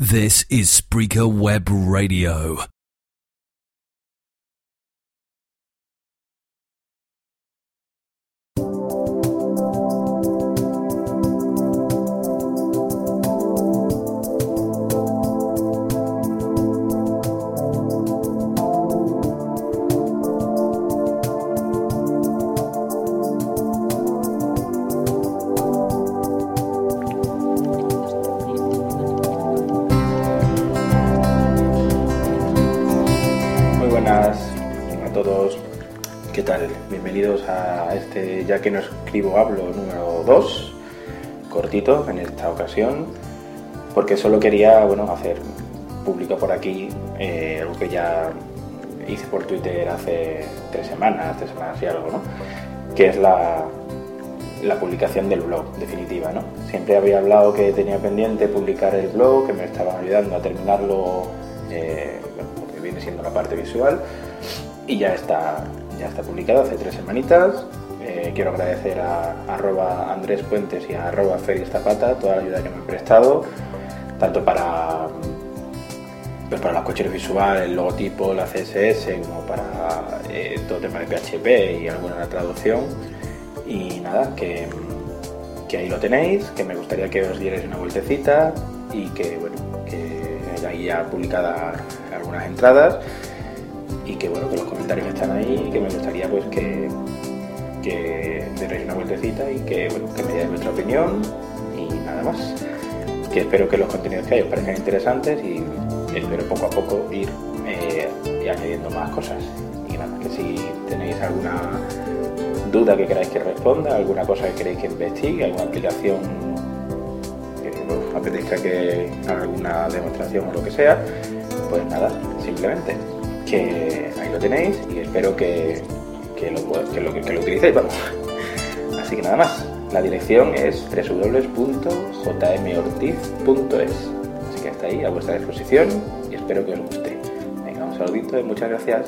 This is Spreaker Web Radio. ¿Qué tal? Bienvenidos a este Ya que no escribo hablo número 2, cortito en esta ocasión, porque solo quería bueno, hacer público por aquí eh, algo que ya hice por Twitter hace tres semanas, tres semanas y algo, ¿no? Que es la, publicación del blog definitiva, ¿no? Siempre había hablado que tenía pendiente publicar el blog, que me estaban ayudando a terminarlo, eh, bueno, que viene siendo la parte visual, y ya está, ya está publicado hace tres semanitas. Eh, quiero agradecer a, arroba Andrés Puentes y a arroba Zapata toda la ayuda que me han prestado, tanto para, pues para la cochera visual, el logotipo, la CSS, como para eh, todo tema de PHP y alguna traducción. Y nada, que, que ahí lo tenéis, que me gustaría que os dierais una vueltecita y que, bueno, que ahí ya publicadas algunas entradas y que, bueno, que los comentarios están ahí que me gustaría, pues, que, que deis una vueltecita y que, bueno, que me digáis vuestra opinión y nada más. Que espero que los contenidos que hay os parezcan interesantes y espero poco a poco ir eh, añadiendo más cosas. Y nada, que si tenéis alguna duda que queráis que responda, alguna cosa que queréis que investigue, alguna aplicación que os apetezca que haga alguna demostración o lo que sea, pues nada, simplemente que ahí lo tenéis y espero que, que, lo, que, lo, utilicéis, vamos. Así que nada más, la dirección es www.jmortiz.es. Así que hasta ahí, a vuestra disposición y espero que os guste. Venga, un saludito y muchas gracias.